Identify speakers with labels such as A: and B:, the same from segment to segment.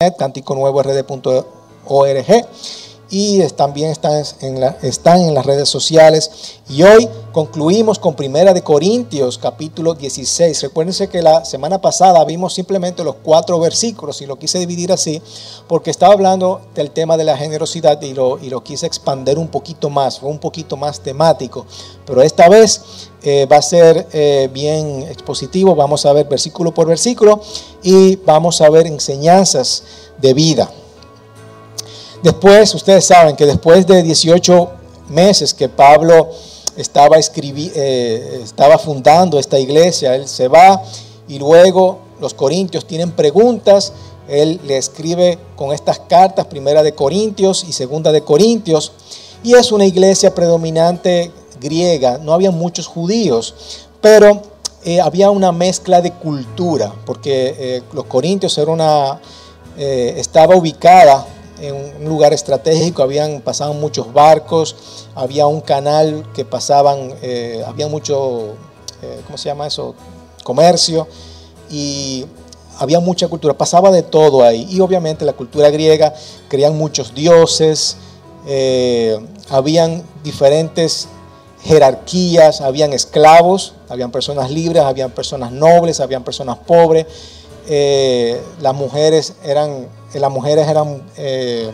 A: canticonuevord.org y también están en, las redes sociales. Y hoy concluimos con Primera de Corintios, capítulo 16. Recuérdense que la semana pasada vimos simplemente los cuatro versículos y lo quise dividir así porque estaba hablando del tema de la generosidad y lo, y lo quise expander un poquito más, fue un poquito más temático. Pero esta vez eh, va a ser eh, bien expositivo, vamos a ver versículo por versículo y vamos a ver enseñanzas de vida. Después, ustedes saben que después de 18 meses que Pablo estaba, eh, estaba fundando esta iglesia, él se va y luego los corintios tienen preguntas, él le escribe con estas cartas, primera de Corintios y segunda de Corintios, y es una iglesia predominante griega, no había muchos judíos, pero eh, había una mezcla de cultura, porque eh, los corintios era una, estaba ubicada en un lugar estratégico, habían pasado muchos barcos, había un canal que pasaban, eh, había mucho, eh, ¿cómo se llama eso? Comercio y había mucha cultura, pasaba de todo ahí. Y obviamente la cultura griega creían muchos dioses, eh, habían diferentes jerarquías, habían esclavos, habían personas libres, habían personas nobles, habían personas pobres. Las mujeres eran las mujeres eran eh,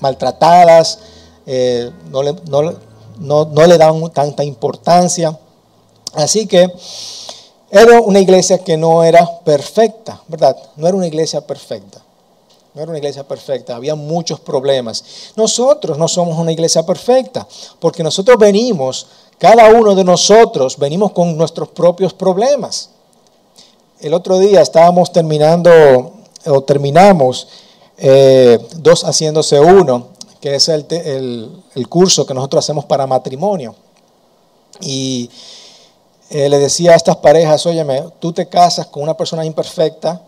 A: maltratadas, eh, no, le, no, le daban tanta importancia. Así que era una iglesia que no era perfecta, ¿verdad? No era una iglesia perfecta. No era una iglesia perfecta, había muchos problemas. Nosotros no somos una iglesia perfecta, porque nosotros venimos, cada uno de nosotros venimos con nuestros propios problemas. El otro día estábamos terminando o terminamos eh, dos haciéndose uno, que es el, curso que nosotros hacemos para matrimonio. Y eh, le decía a estas parejas, óyeme, tú te casas con una persona imperfecta,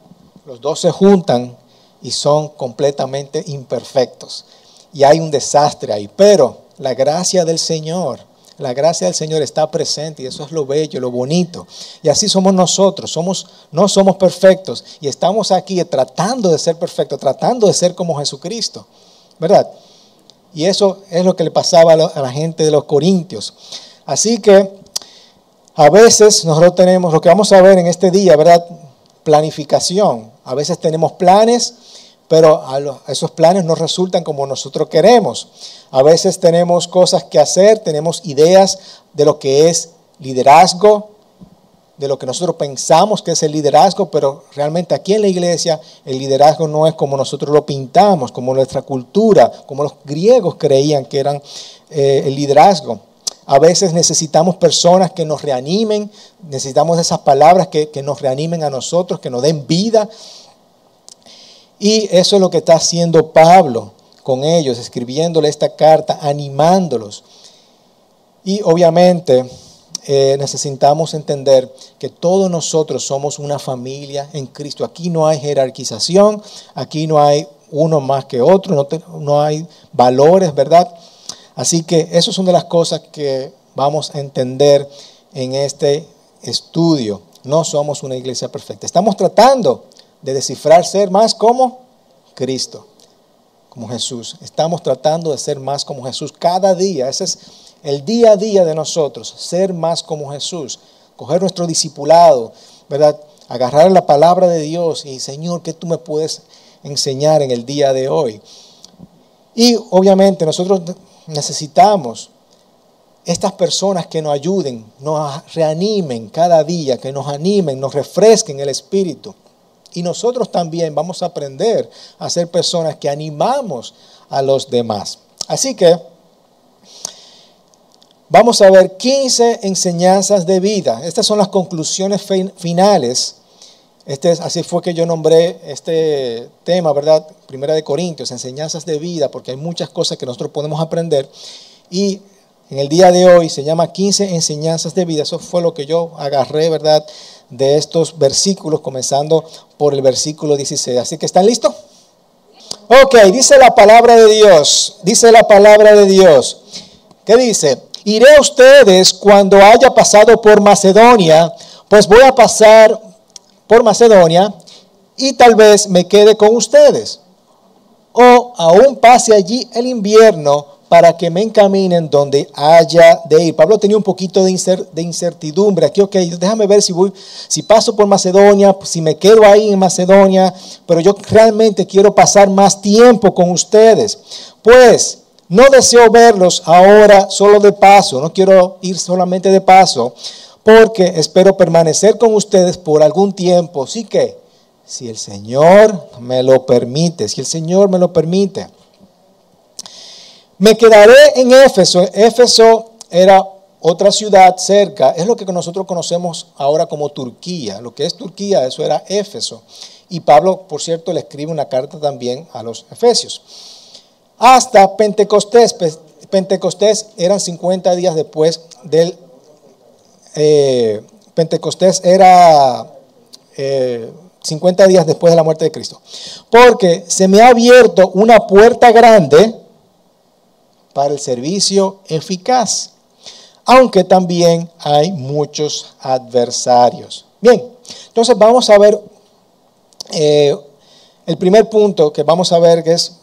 A: los dos se juntan y son completamente imperfectos. Y hay un desastre ahí. Pero la gracia del Señor la gracia del Señor está presente y eso es lo bello, lo bonito. Y así somos nosotros, somos, no somos perfectos y estamos aquí tratando de ser perfectos, tratando de ser como Jesucristo, ¿verdad? Y eso es lo que le pasaba a la gente de los Corintios. Así que a veces nosotros tenemos, lo que vamos a ver en este día, ¿verdad? Planificación. A veces tenemos planes pero esos planes no resultan como nosotros queremos. A veces tenemos cosas que hacer, tenemos ideas de lo que es liderazgo, de lo que nosotros pensamos que es el liderazgo, pero realmente aquí en la iglesia el liderazgo no es como nosotros lo pintamos, como nuestra cultura, como los griegos creían que eran eh, el liderazgo. A veces necesitamos personas que nos reanimen, necesitamos esas palabras que nos reanimen a nosotros, que nos den vida, y eso es lo que está haciendo Pablo con ellos, escribiéndole esta carta, animándolos. Y obviamente eh, necesitamos entender que todos nosotros somos una familia en Cristo. Aquí no hay jerarquización, aquí no hay uno más que otro, no, hay valores, ¿verdad? Así que eso es una de las cosas que vamos a entender en este estudio. No somos una iglesia perfecta. Estamos tratando de descifrar ser más como Cristo, como Jesús. Estamos tratando de ser más como Jesús cada día. Ese es el día a día de nosotros, ser más como Jesús, coger nuestro discipulado, ¿verdad? Agarrar la palabra de Dios y Señor, ¿qué tú me puedes enseñar en el día de hoy? Y obviamente nosotros necesitamos estas personas que nos ayuden, nos reanimen cada día, que nos animen, nos refresquen el espíritu. Y nosotros también vamos a aprender a ser personas que animamos a los demás. Así que vamos a ver 15 enseñanzas de vida. Estas son las conclusiones finales. Este es, así fue que yo nombré este tema, ¿verdad? Primera de Corintios, enseñanzas de vida, porque hay muchas cosas que nosotros podemos aprender. Y en el día de hoy se llama 15 enseñanzas de vida. Eso fue lo que yo agarré, ¿verdad? De estos versículos, comenzando por el versículo 16. Así que, ¿están listos? Ok, dice la palabra de Dios. Dice la palabra de Dios. ¿Qué dice? Iré a ustedes cuando haya pasado por Macedonia, pues voy a pasar por Macedonia y tal vez me quede con ustedes. O aún pase allí el invierno para que me encaminen donde haya de ir. Pablo tenía un poquito de, incertidumbre. Aquí, ok, déjame ver si voy, si paso por Macedonia, si me quedo ahí en Macedonia, pero yo realmente quiero pasar más tiempo con ustedes. Pues no deseo verlos ahora solo de paso, no quiero ir solamente de paso, porque espero permanecer con ustedes por algún tiempo. Así que, si el Señor me lo permite, si el Señor me lo permite. Me quedaré en Éfeso. Éfeso era otra ciudad cerca, es lo que nosotros conocemos ahora como Turquía. Lo que es Turquía, eso era Éfeso. Y Pablo, por cierto, le escribe una carta también a los Efesios. Hasta Pentecostés. Pentecostés eran 50 días después del... Eh, Pentecostés era 50 eh, días después de la muerte de Cristo. Porque se me ha abierto una puerta grande para el servicio eficaz, aunque también hay muchos adversarios. Bien, entonces vamos a ver eh, el primer punto que vamos a ver que es,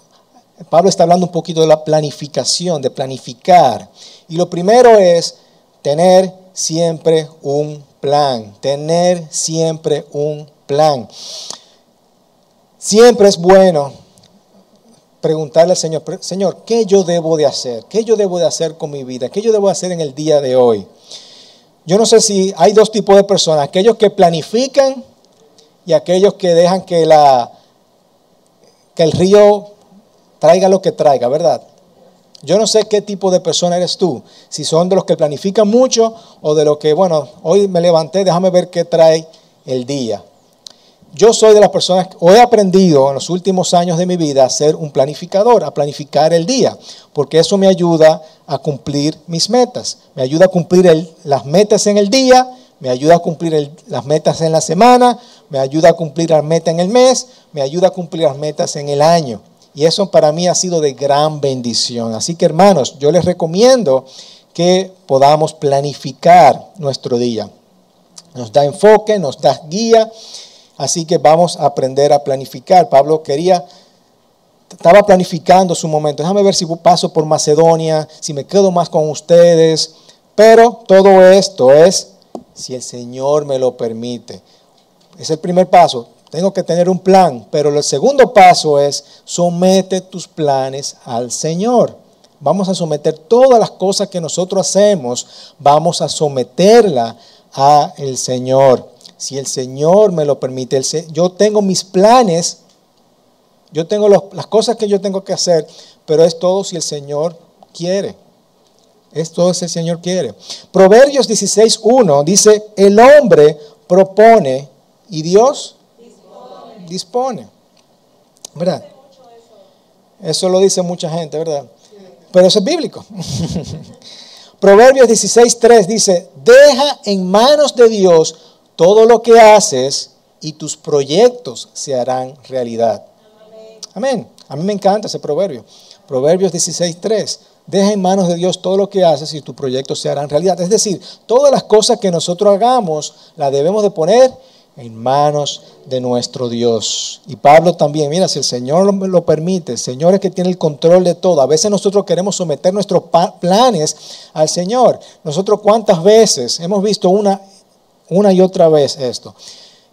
A: Pablo está hablando un poquito de la planificación, de planificar. Y lo primero es tener siempre un plan, tener siempre un plan. Siempre es bueno preguntarle al Señor, Señor, ¿qué yo debo de hacer? ¿Qué yo debo de hacer con mi vida? ¿Qué yo debo hacer en el día de hoy? Yo no sé si hay dos tipos de personas, aquellos que planifican y aquellos que dejan que, la, que el río traiga lo que traiga, ¿verdad? Yo no sé qué tipo de persona eres tú, si son de los que planifican mucho o de los que, bueno, hoy me levanté, déjame ver qué trae el día yo soy de las personas, o he aprendido en los últimos años de mi vida a ser un planificador, a planificar el día, porque eso me ayuda a cumplir mis metas, me ayuda a cumplir las metas en el día, me ayuda a cumplir las metas en la semana, me ayuda a cumplir las metas en el mes, me ayuda a cumplir las metas en el año. Y eso para mí ha sido de gran bendición. Así que hermanos, yo les recomiendo que podamos planificar nuestro día. Nos da enfoque, nos da guía Así que vamos a aprender a planificar. Pablo quería, estaba planificando su momento. Déjame ver si paso por Macedonia, si me quedo más con ustedes. Pero todo esto es si el Señor me lo permite. Es el primer paso. Tengo que tener un plan. Pero el segundo paso es somete tus planes al Señor. Vamos a someter todas las cosas que nosotros hacemos, vamos a someterla al Señor si el Señor me lo permite. yo tengo mis planes, yo tengo las cosas que yo tengo que hacer, pero es todo si el Señor quiere. Es todo si el Señor quiere. Proverbios 16.1 dice, el hombre propone y Dios dispone. ¿Verdad? Eso lo dice mucha gente, ¿verdad? Pero eso es bíblico. Proverbios 16.3 dice, deja en manos de Dios todo lo que haces y tus proyectos se harán realidad. Amén. A mí me encanta ese proverbio. Proverbios 16.3. Deja en manos de Dios todo lo que haces y tus proyectos se harán realidad. Es decir, todas las cosas que nosotros hagamos las debemos de poner en manos de nuestro Dios. Y Pablo también, mira, si el Señor lo, lo, permite, el Señor es que tiene el control de todo. A veces nosotros queremos someter nuestros planes al Señor. Nosotros cuántas veces hemos visto una una y otra vez esto.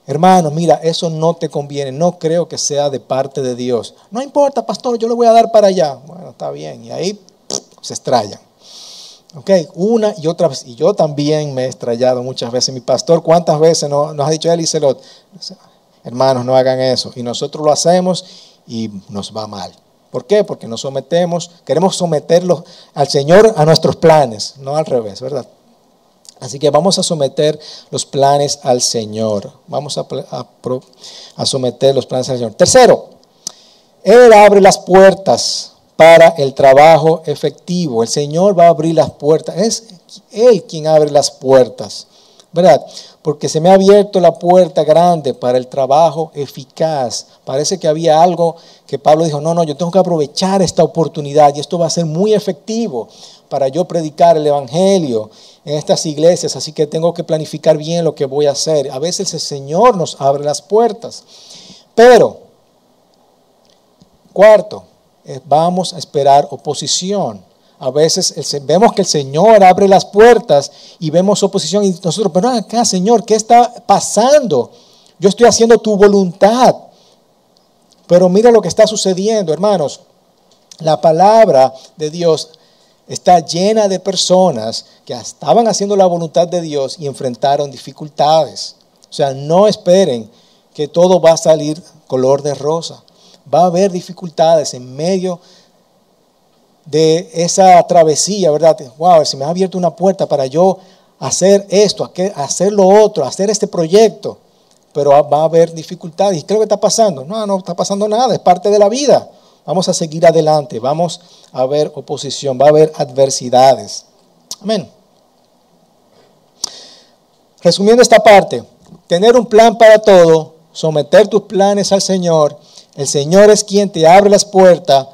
A: Hermano, mira, eso no te conviene, no creo que sea de parte de Dios. No importa, pastor, yo le voy a dar para allá. Bueno, está bien, y ahí se estrellan. Ok, una y otra vez. Y yo también me he estrellado muchas veces. Mi pastor, ¿cuántas veces nos, ha dicho él y Celot? Hermanos, no hagan eso. Y nosotros lo hacemos y nos va mal. ¿Por qué? Porque nos sometemos, queremos someterlo al Señor a nuestros planes, no al revés, ¿verdad? Así que vamos a someter los planes al Señor. Vamos a, someter los planes al Señor. Tercero, Él abre las puertas para el trabajo efectivo. El Señor va a abrir las puertas. Es Él quien abre las puertas. ¿Verdad? Porque se me ha abierto la puerta grande para el trabajo eficaz. Parece que había algo que Pablo dijo, no, no, yo tengo que aprovechar esta oportunidad y esto va a ser muy efectivo para yo predicar el Evangelio en estas iglesias, así que tengo que planificar bien lo que voy a hacer. A veces el Señor nos abre las puertas. Pero, cuarto, eh, vamos a esperar oposición. A veces vemos que el Señor abre las puertas y vemos oposición y nosotros, pero acá, Señor, ¿qué está pasando? Yo estoy haciendo tu voluntad. Pero mira lo que está sucediendo, hermanos. La palabra de Dios está llena de personas que estaban haciendo la voluntad de Dios y enfrentaron dificultades. O sea, no esperen que todo va a salir color de rosa. Va a haber dificultades en medio de esa travesía, ¿verdad? Wow, se me ha abierto una puerta para yo hacer esto, hacer lo otro, hacer este proyecto. Pero va a haber dificultades. ¿Y lo que está pasando? No, no está pasando nada, es parte de la vida. Vamos a seguir adelante, vamos a ver oposición, va a haber adversidades. Amén. Resumiendo esta parte, tener un plan para todo, someter tus planes al Señor, el Señor es quien te abre las puertas,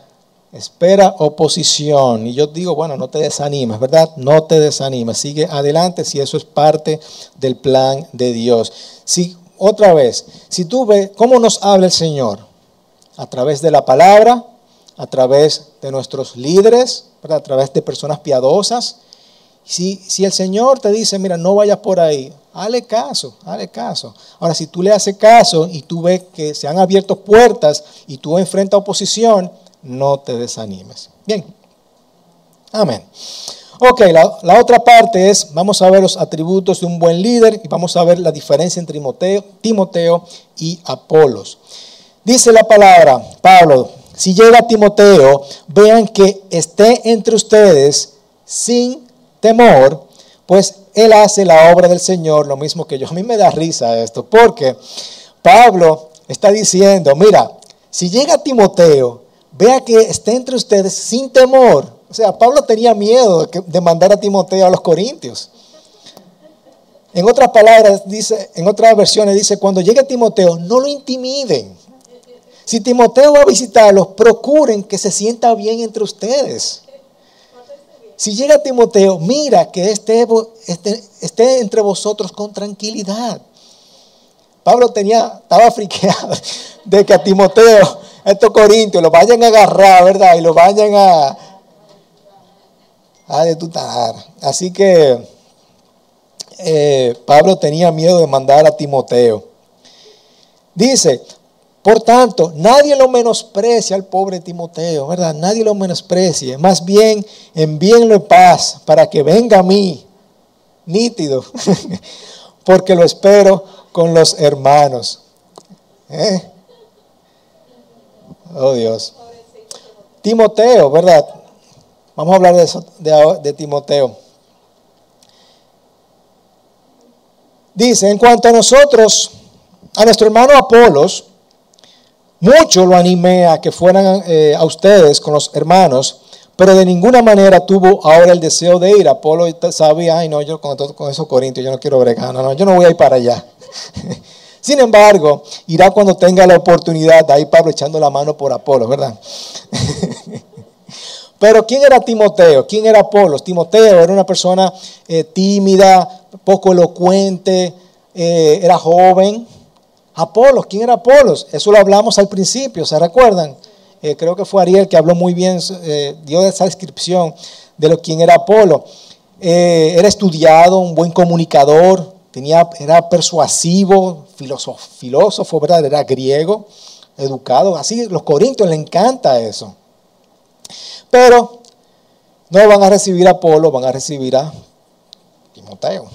A: espera oposición. Y yo digo, bueno, no te desanimes, ¿verdad? No te desanimes, sigue adelante si eso es parte del plan de Dios. Si, otra vez, si tú ves cómo nos habla el Señor, a través de la palabra, a través de nuestros líderes, a través de personas piadosas. Si, si el Señor te dice, mira, no vayas por ahí, hale caso, hale caso. Ahora, si tú le haces caso y tú ves que se han abierto puertas y tú enfrentas oposición, no te desanimes. Bien. Amén. Ok, la, la, otra parte es, vamos a ver los atributos de un buen líder y vamos a ver la diferencia entre Timoteo, Timoteo y Apolos. Dice la palabra, Pablo, si llega Timoteo, vean que esté entre ustedes sin temor, pues él hace la obra del Señor, lo mismo que yo. A mí me da risa esto, porque Pablo está diciendo, mira, si llega Timoteo, vea que esté entre ustedes sin temor. O sea, Pablo tenía miedo de mandar a Timoteo a los Corintios. En otras palabras, dice, en otras versiones dice, cuando llegue Timoteo, no lo intimiden. Si Timoteo va a visitarlos, procuren que se sienta bien entre ustedes. Si llega Timoteo, mira que esté, esté, entre vosotros con tranquilidad. Pablo tenía, estaba friqueado de que a Timoteo, a estos corintios, lo vayan a agarrar, ¿verdad? Y lo vayan a, a detutar. Así que eh, Pablo tenía miedo de mandar a Timoteo. Dice, por tanto, nadie lo menosprecia al pobre Timoteo, ¿verdad? Nadie lo menosprecie. Más bien, envíenlo en paz para que venga a mí, nítido, porque lo espero con los hermanos. ¿Eh? Oh Dios. Timoteo, ¿verdad? Vamos a hablar de, eso, de, Timoteo. Dice, en cuanto a nosotros, a nuestro hermano Apolos, mucho lo animé a que fueran eh, a ustedes con los hermanos, pero de ninguna manera tuvo ahora el deseo de ir. Apolo sabía, ay no, yo con, con esos yo no quiero bregar, no, no, yo no voy a ir para allá. Sin embargo, irá cuando tenga la oportunidad, ahí Pablo echando la mano por Apolo, ¿verdad? Pero ¿quién era Timoteo? ¿Quién era Apolo? Timoteo era una persona eh, tímida, poco elocuente, eh, era joven, Apolos, ¿quién era Apolos? Eso lo hablamos al principio, ¿se recuerdan? Eh, creo que fue Ariel que habló muy bien, dio esa descripción de lo quién era Apolo. Era estudiado, un buen comunicador, tenía, era persuasivo, filósofo, filósofo, ¿verdad? Era griego, educado. Así, los corintios le encanta eso. Pero no van a recibir a Apolo, van a recibir a Timoteo.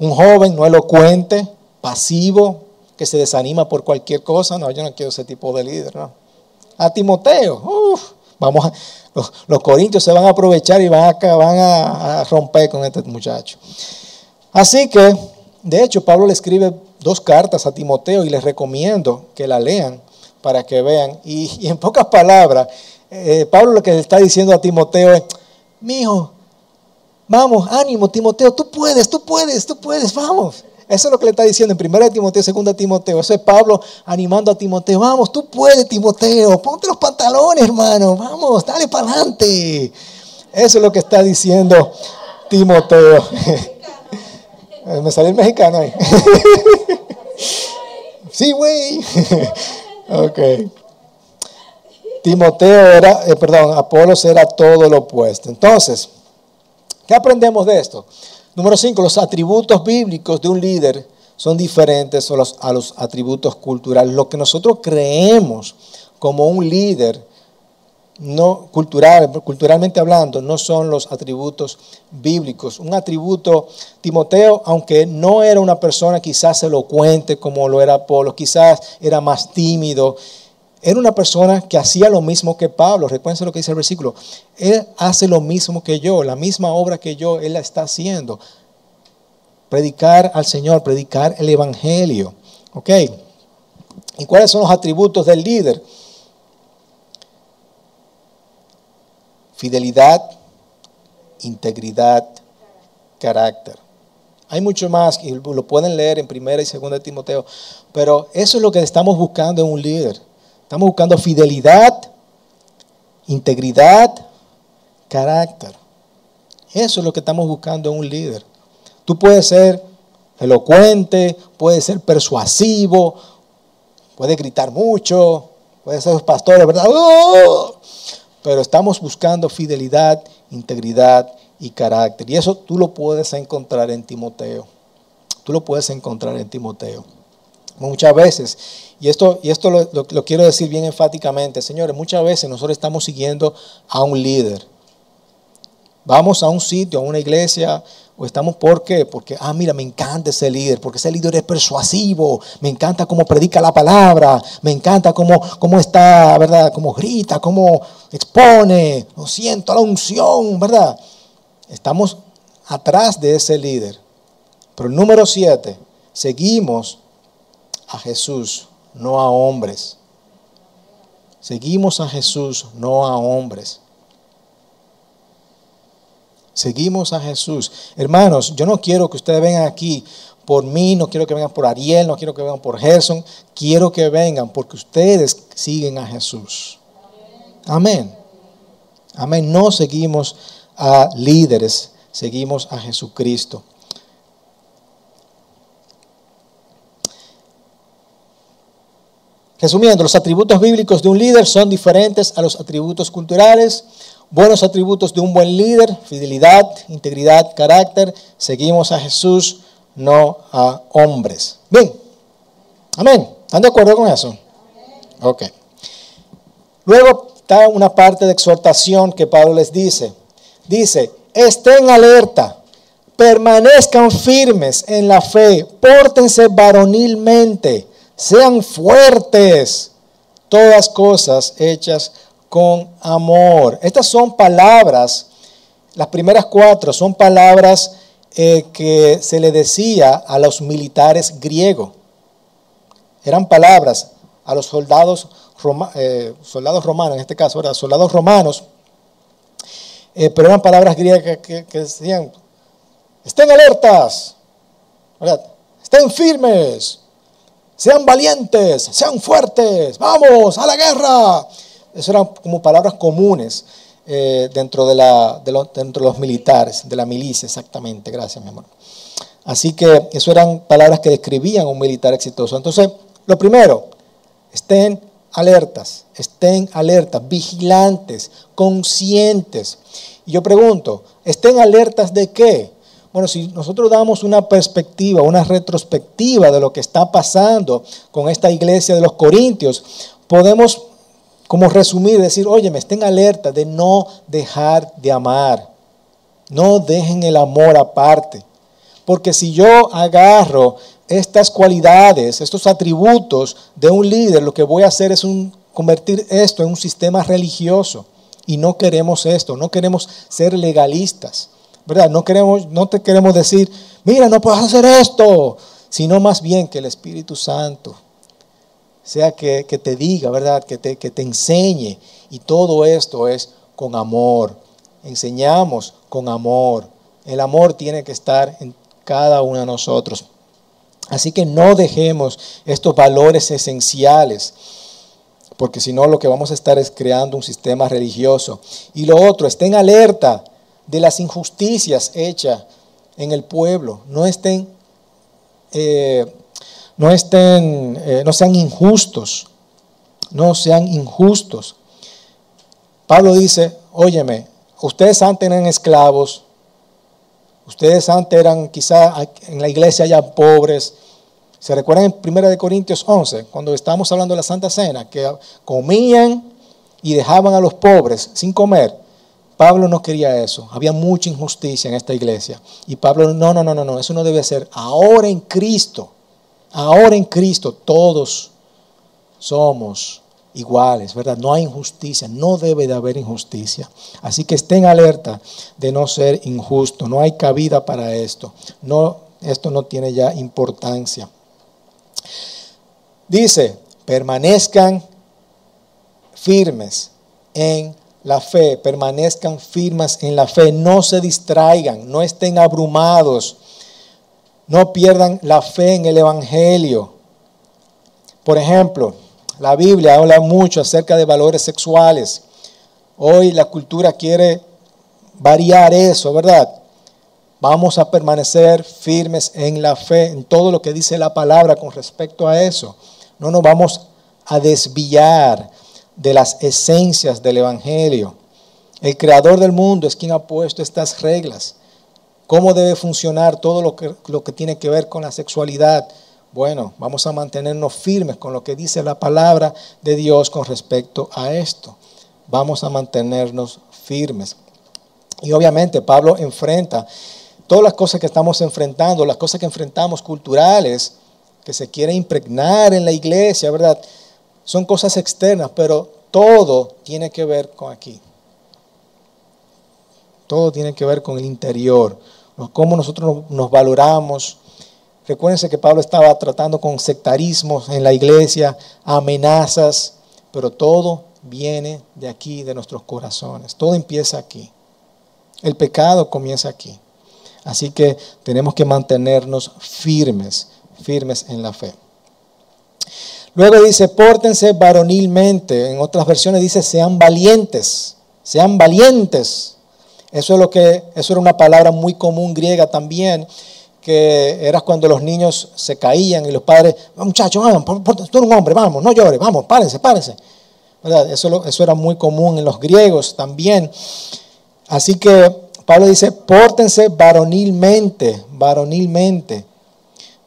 A: Un joven no elocuente, pasivo, que se desanima por cualquier cosa. No, yo no quiero ese tipo de líder. No. A Timoteo, vamos los, corintios se van a aprovechar y van a, van a, romper con este muchacho. Así que, de hecho, Pablo le escribe dos cartas a Timoteo y les recomiendo que la lean para que vean. Y, en pocas palabras, eh, Pablo lo que le está diciendo a Timoteo es, mi hijo, vamos, ánimo, Timoteo, tú puedes, tú puedes, tú puedes, vamos. Eso es lo que le está diciendo en 1 Timoteo, 2 Timoteo. Eso es Pablo animando a Timoteo. Vamos, tú puedes, Timoteo. Ponte los pantalones, hermano. Vamos, dale para adelante. Eso es lo que está diciendo Timoteo. Me salió el mexicano ahí. Sí, güey. ok. Timoteo era, eh, perdón, Apolos era todo lo opuesto. Entonces, ¿qué aprendemos de esto? Número 5, los atributos bíblicos de un líder son diferentes a los, a los atributos culturales. Lo que nosotros creemos como un líder no cultural, culturalmente hablando, no son los atributos bíblicos. Un atributo, Timoteo, aunque no era una persona quizás elocuente como lo era Apolo, quizás era más tímido, era una persona que hacía lo mismo que Pablo. Recuerden lo que dice el versículo. Él hace lo mismo que yo, la misma obra que yo, él la está haciendo. Predicar al Señor, predicar el Evangelio. ¿Ok? ¿Y cuáles son los atributos del líder? Fidelidad, integridad, carácter. Hay mucho más, y lo pueden leer en primera y segunda de Timoteo, pero eso es lo que estamos buscando en un líder Estamos buscando fidelidad, integridad, carácter. Eso es lo que estamos buscando en un líder. Tú puedes ser elocuente, puedes ser persuasivo, puedes gritar mucho, puedes ser pastor, ¿verdad? ¡Oh! Pero estamos buscando fidelidad, integridad y carácter. Y eso tú lo puedes encontrar en Timoteo. Tú lo puedes encontrar en Timoteo. Muchas veces, y esto, y esto lo, quiero decir bien enfáticamente, señores, muchas veces nosotros estamos siguiendo a un líder. Vamos a un sitio, a una iglesia, o estamos, ¿por qué? Porque, ah, mira, me encanta ese líder, porque ese líder es persuasivo, me encanta cómo predica la palabra, me encanta cómo, cómo está, ¿verdad? Cómo grita, cómo expone, lo siento la unción, ¿verdad? Estamos atrás de ese líder. Pero número siete, seguimos a Jesús, no a hombres. Seguimos a Jesús, no a hombres. Seguimos a Jesús. Hermanos, yo no quiero que ustedes vengan aquí por mí, no quiero que vengan por Ariel, no quiero que vengan por Gerson, quiero que vengan porque ustedes siguen a Jesús. Amén. Amén. No seguimos a líderes, seguimos a Jesucristo. Resumiendo, los atributos bíblicos de un líder son diferentes a los atributos culturales. Buenos atributos de un buen líder, fidelidad, integridad, carácter. Seguimos a Jesús, no a hombres. Bien. Amén. ¿Están de acuerdo con eso? Ok. Luego está una parte de exhortación que Pablo les dice. Dice, estén alerta, permanezcan firmes en la fe, pórtense varonilmente sean fuertes, todas cosas hechas con amor. Estas son palabras, las primeras cuatro son palabras eh, que se le decía a los militares griegos. Eran palabras a los soldados, eh, soldados romanos, en este caso, ¿verdad? soldados romanos, eh, pero eran palabras griegas que, decían, estén alertas, estén firmes, sean valientes, sean fuertes, vamos a la guerra. Eso eran como palabras comunes eh, dentro, de dentro de los militares, de la milicia, exactamente. Gracias, mi amor. Así que eso eran palabras que describían un militar exitoso. Entonces, lo primero, estén alertas, estén alertas, vigilantes, conscientes. Y yo pregunto, ¿estén alertas de qué? Bueno, si nosotros damos una perspectiva, una retrospectiva de lo que está pasando con esta iglesia de los Corintios, podemos como resumir, decir, oye, me estén alerta de no dejar de amar. No dejen el amor aparte. Porque si yo agarro estas cualidades, estos atributos de un líder, lo que voy a hacer es convertir esto en un sistema religioso. Y no queremos esto, no queremos ser legalistas. ¿verdad? No, queremos, no te queremos decir, mira, no puedes hacer esto, sino más bien que el Espíritu Santo sea que, te diga, ¿verdad? Que te, que te enseñe. Y todo esto es con amor. Enseñamos con amor. El amor tiene que estar en cada uno de nosotros. Así que no dejemos estos valores esenciales, porque si no lo que vamos a estar es creando un sistema religioso. Y lo otro, estén alerta de las injusticias hechas en el pueblo. No estén, eh, no estén, eh, no sean injustos, no sean injustos. Pablo dice, óyeme, ustedes antes eran esclavos, ustedes antes eran quizá en la iglesia ya pobres. ¿Se recuerdan en 1 Corintios 11, cuando estábamos hablando de la Santa Cena, que comían y dejaban a los pobres sin comer? Pablo no quería eso. Había mucha injusticia en esta iglesia. Y Pablo, no, no, no, no, no, eso no debe ser. Ahora en Cristo, ahora en Cristo, todos somos iguales, ¿verdad? No hay injusticia, no debe de haber injusticia. Así que estén alerta de no ser injusto, no hay cabida para esto. No, esto no tiene ya importancia. Dice, permanezcan firmes en la fe, permanezcan firmes en la fe, no se distraigan, no estén abrumados, no pierdan la fe en el Evangelio. Por ejemplo, la Biblia habla mucho acerca de valores sexuales. Hoy la cultura quiere variar eso, ¿verdad? Vamos a permanecer firmes en la fe, en todo lo que dice la palabra con respecto a eso. No nos vamos a desviar de las esencias del Evangelio. El creador del mundo es quien ha puesto estas reglas. ¿Cómo debe funcionar todo lo que, lo que tiene que ver con la sexualidad? Bueno, vamos a mantenernos firmes con lo que dice la palabra de Dios con respecto a esto. Vamos a mantenernos firmes. Y obviamente Pablo enfrenta todas las cosas que estamos enfrentando, las cosas que enfrentamos culturales, que se quiere impregnar en la iglesia, ¿verdad? Son cosas externas, pero todo tiene que ver con aquí. Todo tiene que ver con el interior, cómo nosotros nos valoramos, Recuérdense que Pablo estaba tratando con sectarismos en la iglesia, amenazas, pero todo viene de aquí, de nuestros corazones. Todo empieza aquí. El pecado comienza aquí. Así que tenemos que mantenernos firmes, firmes en la fe. Luego dice, pórtense varonilmente. En otras versiones dice, sean valientes, sean valientes. Eso es lo que, eso era una palabra muy común griega también que era cuando los niños se caían y los padres, muchachos, vamos, tú eres un hombre, vamos, no llores, vamos, párense, párense. Eso, eso era muy común en los griegos también. Así que Pablo dice, pórtense varonilmente, varonilmente.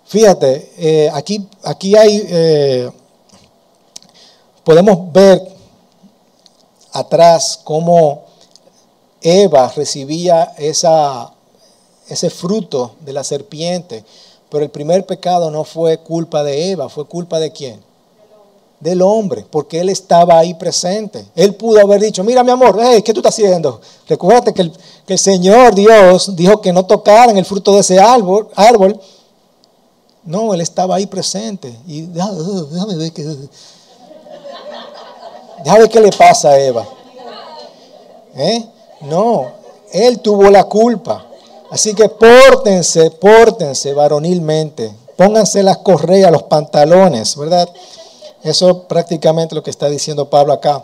A: Fíjate, eh, aquí, aquí hay, eh, podemos ver atrás cómo Eva recibía ese fruto de la serpiente. Pero el primer pecado no fue culpa de Eva, fue culpa de quién? Del hombre, porque él estaba ahí presente. Él pudo haber dicho, mira mi amor, ¿qué tú estás haciendo? Recuérdate que el, Señor Dios dijo que no tocaran el fruto de ese árbol. No, él estaba ahí presente. Y déjame, ver qué, déjame ver qué le pasa a Eva. ¿Eh? No, él tuvo la culpa. Así que pórtense, pórtense varonilmente. Pónganse las correas, los pantalones, ¿verdad? Eso prácticamente lo que está diciendo Pablo acá.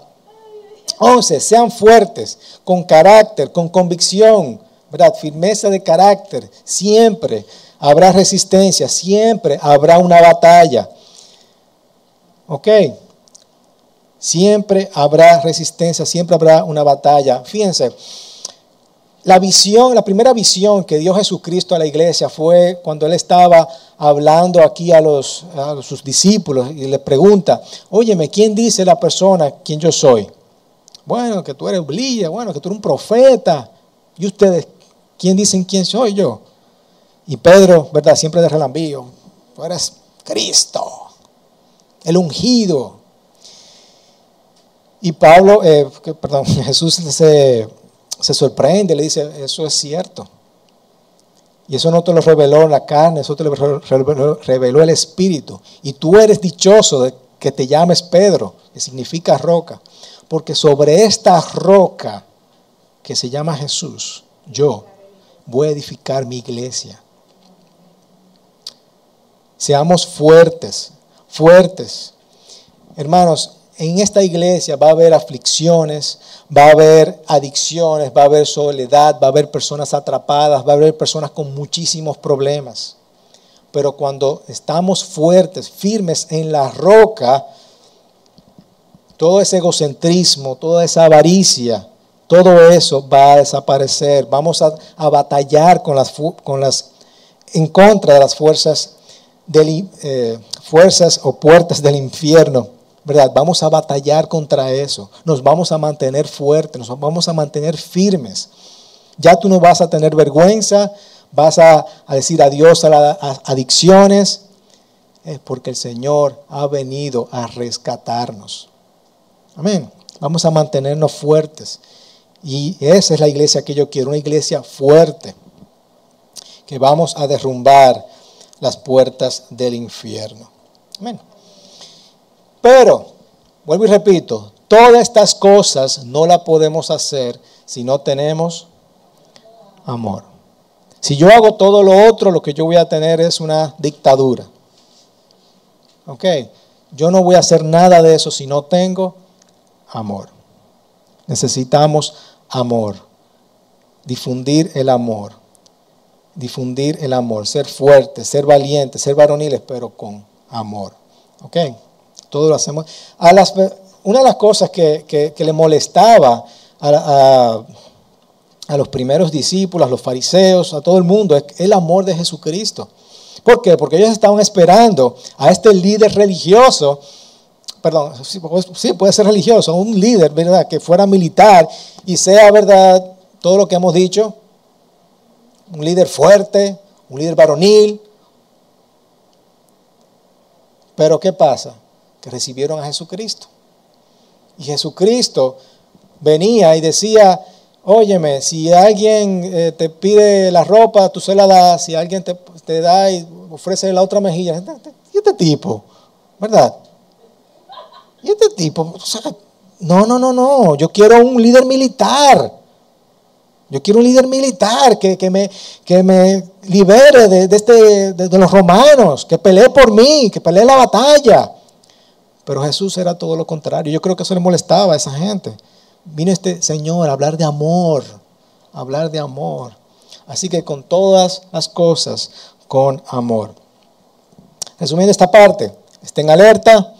A: 11. Sean fuertes, con carácter, con convicción, ¿verdad? Firmeza de carácter. Siempre habrá resistencia, siempre habrá una batalla. ¿Ok? Siempre habrá resistencia, siempre habrá una batalla. Fíjense, la visión, la primera visión que dio Jesucristo a la iglesia fue cuando él estaba hablando aquí a, los, a sus discípulos y le pregunta, óyeme, ¿quién dice la persona quién yo soy? Bueno, que tú eres Blilla, bueno, que tú eres un profeta. ¿Y ustedes quién dicen quién soy yo? Y Pedro, ¿verdad? Siempre de relambío, tú eres Cristo, el ungido. Y Pablo, eh, perdón, Jesús se se sorprende, le dice, eso es cierto. Y eso no te lo reveló la carne, eso te lo reveló, el Espíritu. Y tú eres dichoso de que te llames Pedro, que significa roca. Porque sobre esta roca que se llama Jesús, yo voy a edificar mi iglesia. Seamos fuertes, fuertes. Hermanos, en esta iglesia va a haber aflicciones, va a haber adicciones, va a haber soledad, va a haber personas atrapadas, va a haber personas con muchísimos problemas. pero cuando estamos fuertes, firmes en la roca, todo ese egocentrismo, toda esa avaricia, todo eso va a desaparecer. Vamos a, batallar con las, con las, en contra de las fuerzas, del, eh, fuerzas o puertas del infierno. ¿Verdad? Vamos a batallar contra eso. Nos vamos a mantener fuertes, nos vamos a mantener firmes. Ya tú no vas a tener vergüenza, vas a, decir adiós a las adicciones, es porque el Señor ha venido a rescatarnos. Amén. Vamos a mantenernos fuertes. Y esa es la iglesia que yo quiero, una iglesia fuerte, que vamos a derrumbar las puertas del infierno. Amén. Pero, vuelvo y repito, todas estas cosas no las podemos hacer si no tenemos amor. Si yo hago todo lo otro, lo que yo voy a tener es una dictadura. ¿Ok? Yo no voy a hacer nada de eso si no tengo amor. Necesitamos amor. Difundir el amor. Difundir el amor. Ser fuertes, ser valientes, ser varoniles, pero con amor. ¿Ok? Todo lo hacemos. Una de las cosas que, le molestaba a, a, los primeros discípulos, a los fariseos, a todo el mundo, es el amor de Jesucristo. ¿Por qué? Porque ellos estaban esperando a este líder religioso perdón, sí, puede ser religioso, un líder, ¿verdad? Que fuera militar y sea, ¿verdad? Todo lo que hemos dicho, un líder fuerte, un líder varonil. Pero ¿qué pasa? Que recibieron a Jesucristo. Y Jesucristo venía y decía, óyeme, si alguien eh, te pide la ropa, tú se la das, si alguien te, te da y ofrece la otra mejilla, ¿y este tipo? ¿Verdad? Y este tipo, no, no, no, no, yo quiero un líder militar. Yo quiero un líder militar que, me, que me libere de, este, de, los romanos, que pelee por mí, que pelee la batalla. Pero Jesús era todo lo contrario. Yo creo que eso le molestaba a esa gente. Vino este Señor a hablar de amor, hablar de amor. Así que con todas las cosas, con amor. Resumiendo esta parte, estén alerta,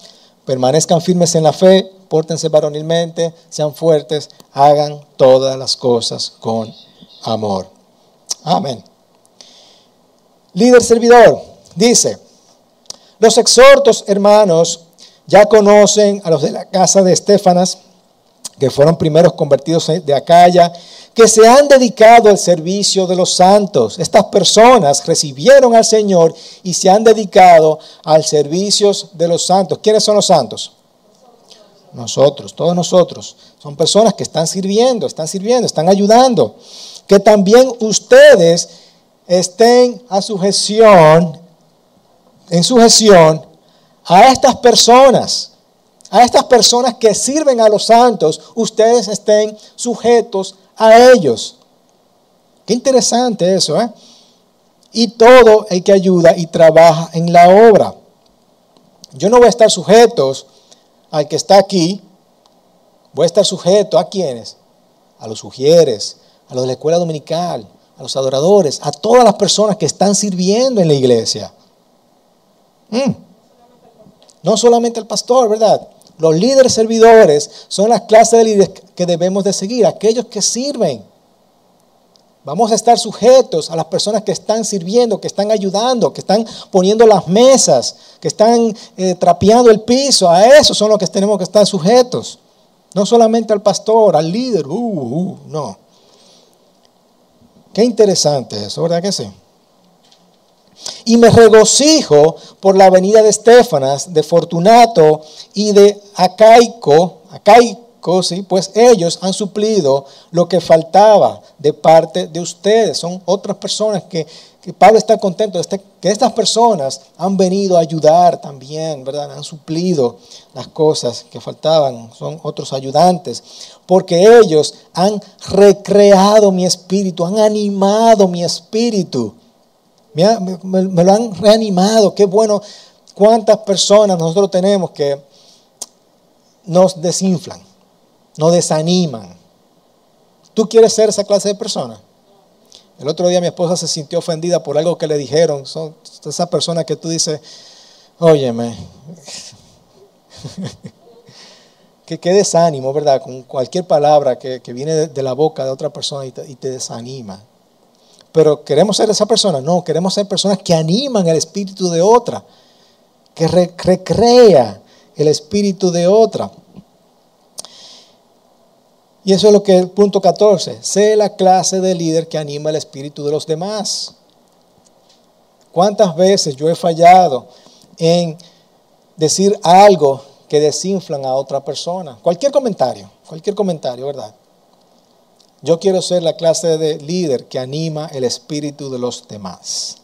A: permanezcan firmes en la fe, pórtense varonilmente, sean fuertes, hagan todas las cosas con amor. Amén. Líder servidor, dice, los exhortos hermanos ya conocen a los de la casa de Estefanas, que fueron primeros convertidos de Acaya, que se han dedicado al servicio de los santos. Estas personas recibieron al Señor y se han dedicado al servicio de los santos. ¿Quiénes son los santos? Nosotros, todos nosotros. Son personas que están sirviendo, están sirviendo, están ayudando. Que también ustedes estén a sujeción, en sujeción a estas personas a estas personas que sirven a los santos, ustedes estén sujetos a ellos. Qué interesante eso, ¿eh? Y todo el que ayuda y trabaja en la obra. Yo no voy a estar sujetos al que está aquí, voy a estar sujeto a quienes, a los sugieres, a los de la escuela dominical, a los adoradores, a todas las personas que están sirviendo en la iglesia. Mm. No solamente al pastor, ¿verdad? Los líderes servidores son las clases de líderes que debemos de seguir, aquellos que sirven. Vamos a estar sujetos a las personas que están sirviendo, que están ayudando, que están poniendo las mesas, que están eh, trapeando el piso. A eso son los que tenemos que estar sujetos. No solamente al pastor, al líder. Uh, uh, no. Qué interesante eso, ¿verdad que sí? Y me regocijo por la venida de Estefanas, de Fortunato y de Acaico, Acaico, sí, pues ellos han suplido lo que faltaba de parte de ustedes. Son otras personas que, Pablo está contento de este, que estas personas han venido a ayudar también, ¿verdad? Han suplido las cosas que faltaban. Son otros ayudantes. Porque ellos han recreado mi espíritu, han animado mi espíritu me, lo han reanimado, qué bueno. ¿Cuántas personas nosotros tenemos que nos desinflan, nos desaniman? ¿Tú quieres ser esa clase de persona? El otro día mi esposa se sintió ofendida por algo que le dijeron. Son esas personas que tú dices, óyeme, que qué desánimo, ¿verdad? Con cualquier palabra que, viene de, la boca de otra persona y te, desanima. Pero queremos ser esa persona, no, queremos ser personas que animan el espíritu de otra, que recrea el espíritu de otra. Y eso es lo que el punto 14, sé la clase de líder que anima el espíritu de los demás. ¿Cuántas veces yo he fallado en decir algo que desinflan a otra persona. Cualquier comentario, cualquier comentario, ¿verdad? Yo quiero ser la clase de líder que anima el espíritu de los demás.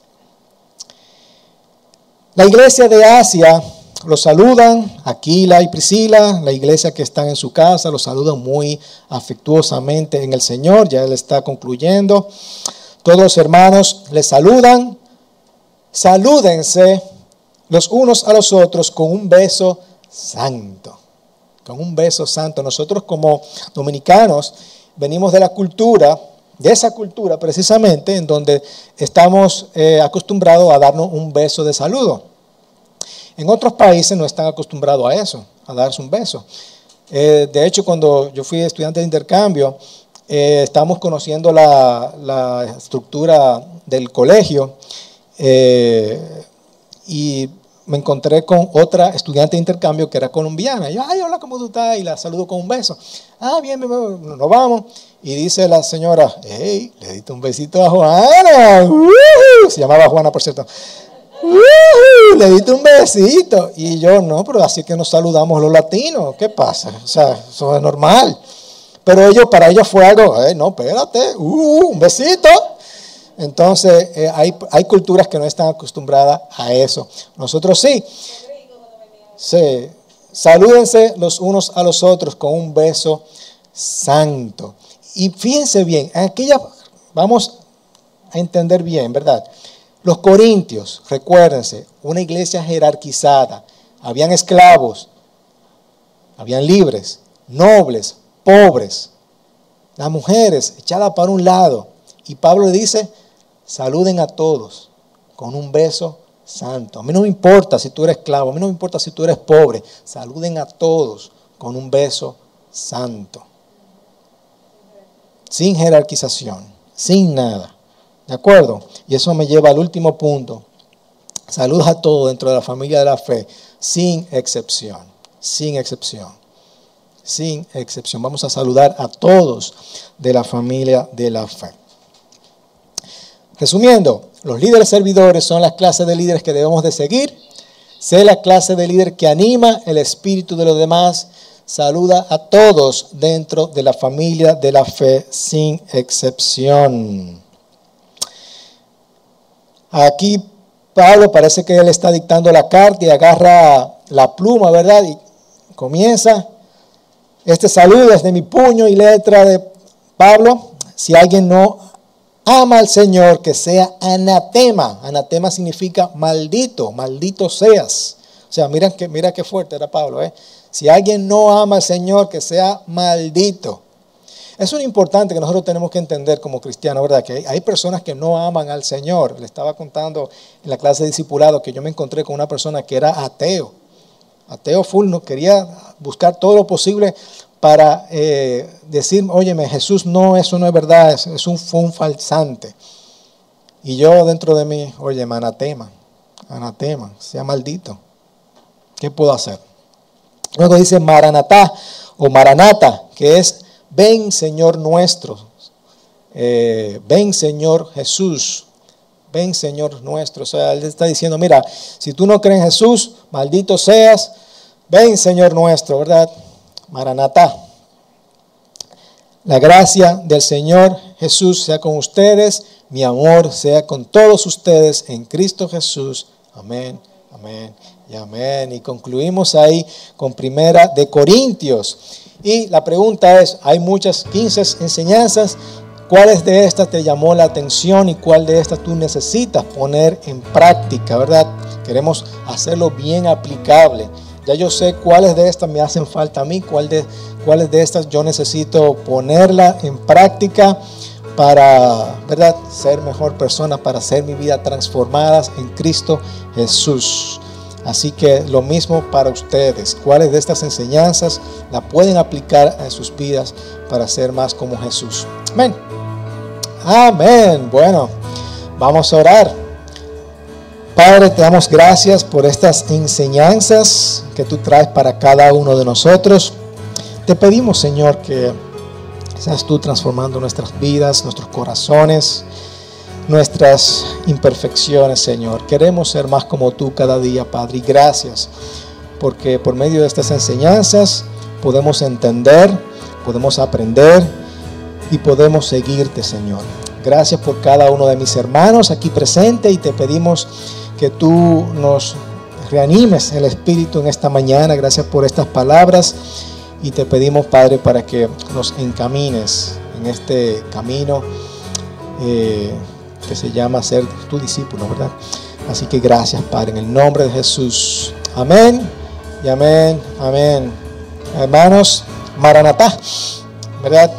A: La iglesia de Asia los saludan, Aquila y Priscila, la iglesia que están en su casa, los saludan muy afectuosamente en el Señor, ya Él está concluyendo. Todos los hermanos les saludan, salúdense los unos a los otros con un beso santo, con un beso santo. Nosotros como dominicanos venimos de la cultura, de esa cultura precisamente, en donde estamos eh, acostumbrados a darnos un beso de saludo. En otros países no están acostumbrados a eso, a darse un beso. Eh, de hecho, cuando yo fui estudiante de intercambio, eh, estamos conociendo la, estructura del colegio y me encontré con otra estudiante de intercambio que era colombiana. yo, ay, hola, ¿cómo tú estás? Y la saludo con un beso. Ah, bien, nos vamos. Y dice la señora, hey, le diste un besito a Juana. Se llamaba Juana, por cierto. le diste un besito. Y yo, no, pero así que nos saludamos los latinos. ¿Qué pasa? O sea, eso es normal. Pero ellos, para ellos fue algo, no, espérate, uh, un besito. Entonces, eh, hay, hay, culturas que no están acostumbradas a eso. Nosotros sí. Sí. Salúdense los unos a los otros con un beso santo. Y fíjense bien, aquella, vamos a entender bien, ¿verdad? Los corintios, recuérdense, una iglesia jerarquizada. Habían esclavos, habían libres, nobles, pobres, las mujeres echadas para un lado. Y Pablo le dice, Saluden a todos con un beso santo. A mí no me importa si tú eres esclavo, a mí no me importa si tú eres pobre. Saluden a todos con un beso santo. Sin jerarquización, sin nada. ¿De acuerdo? Y eso me lleva al último punto. Saluda a todos dentro de la familia de la fe, sin excepción, sin excepción, sin excepción. Vamos a saludar a todos de la familia de la fe. Resumiendo, los líderes servidores son las clases de líderes que debemos de seguir. Sé la clase de líder que anima el espíritu de los demás. Saluda a todos dentro de la familia de la fe sin excepción. Aquí Pablo parece que él está dictando la carta y agarra la pluma, ¿verdad? Y comienza. Este saludo es de mi puño y letra de Pablo. Si alguien no ama al Señor, que sea anatema. Anatema significa maldito, maldito seas. O sea, mira que, mira qué fuerte era Pablo. ¿eh? Si alguien no ama al Señor, que sea maldito. Eso es importante que nosotros tenemos que entender como cristianos, ¿verdad? Que hay, personas que no aman al Señor. Le estaba contando en la clase de discipulado que yo me encontré con una persona que era ateo. Ateo full, no quería buscar todo lo posible para eh, decir, óyeme, Jesús no, eso no es verdad, es, un, fue falsante. Y yo dentro de mí, oye, anatema, anatema, sea maldito. ¿Qué puedo hacer? Luego dice Maranatá o Maranata, que es ven Señor nuestro, eh, ven Señor Jesús, ven Señor nuestro. O sea, él está diciendo, mira, si tú no crees en Jesús, maldito seas, ven Señor nuestro, ¿verdad? Maranatá. La gracia del Señor Jesús sea con ustedes, mi amor sea con todos ustedes en Cristo Jesús. Amén, amén y amén. Y concluimos ahí con primera de Corintios. Y la pregunta es, hay muchas 15 enseñanzas, ¿cuáles de estas te llamó la atención y cuál de estas tú necesitas poner en práctica, verdad? Queremos hacerlo bien aplicable. Ya yo sé cuáles de estas me hacen falta a mí, cuál de, cuáles de estas yo necesito ponerla en práctica para, ¿verdad?, ser mejor persona, para hacer mi vida transformadas en Cristo Jesús. Así que lo mismo para ustedes. ¿Cuáles de estas enseñanzas la pueden aplicar en sus vidas para ser más como Jesús? Amén. Amén. Bueno, vamos a orar. Padre, te damos gracias por estas enseñanzas que tú traes para cada uno de nosotros. Te pedimos, Señor, que seas tú transformando nuestras vidas, nuestros corazones, nuestras imperfecciones, Señor. Queremos ser más como tú cada día, Padre. Y gracias, porque por medio de estas enseñanzas podemos entender, podemos aprender y podemos seguirte, Señor. Gracias por cada uno de mis hermanos aquí presente y te pedimos que tú nos reanimes el espíritu en esta mañana. Gracias por estas palabras y te pedimos, Padre, para que nos encamines en este camino. Eh, que se llama ser tu discípulo, ¿verdad? Así que gracias, Padre, en el nombre de Jesús. Amén y amén, amén. Hermanos, Maranatá, ¿verdad?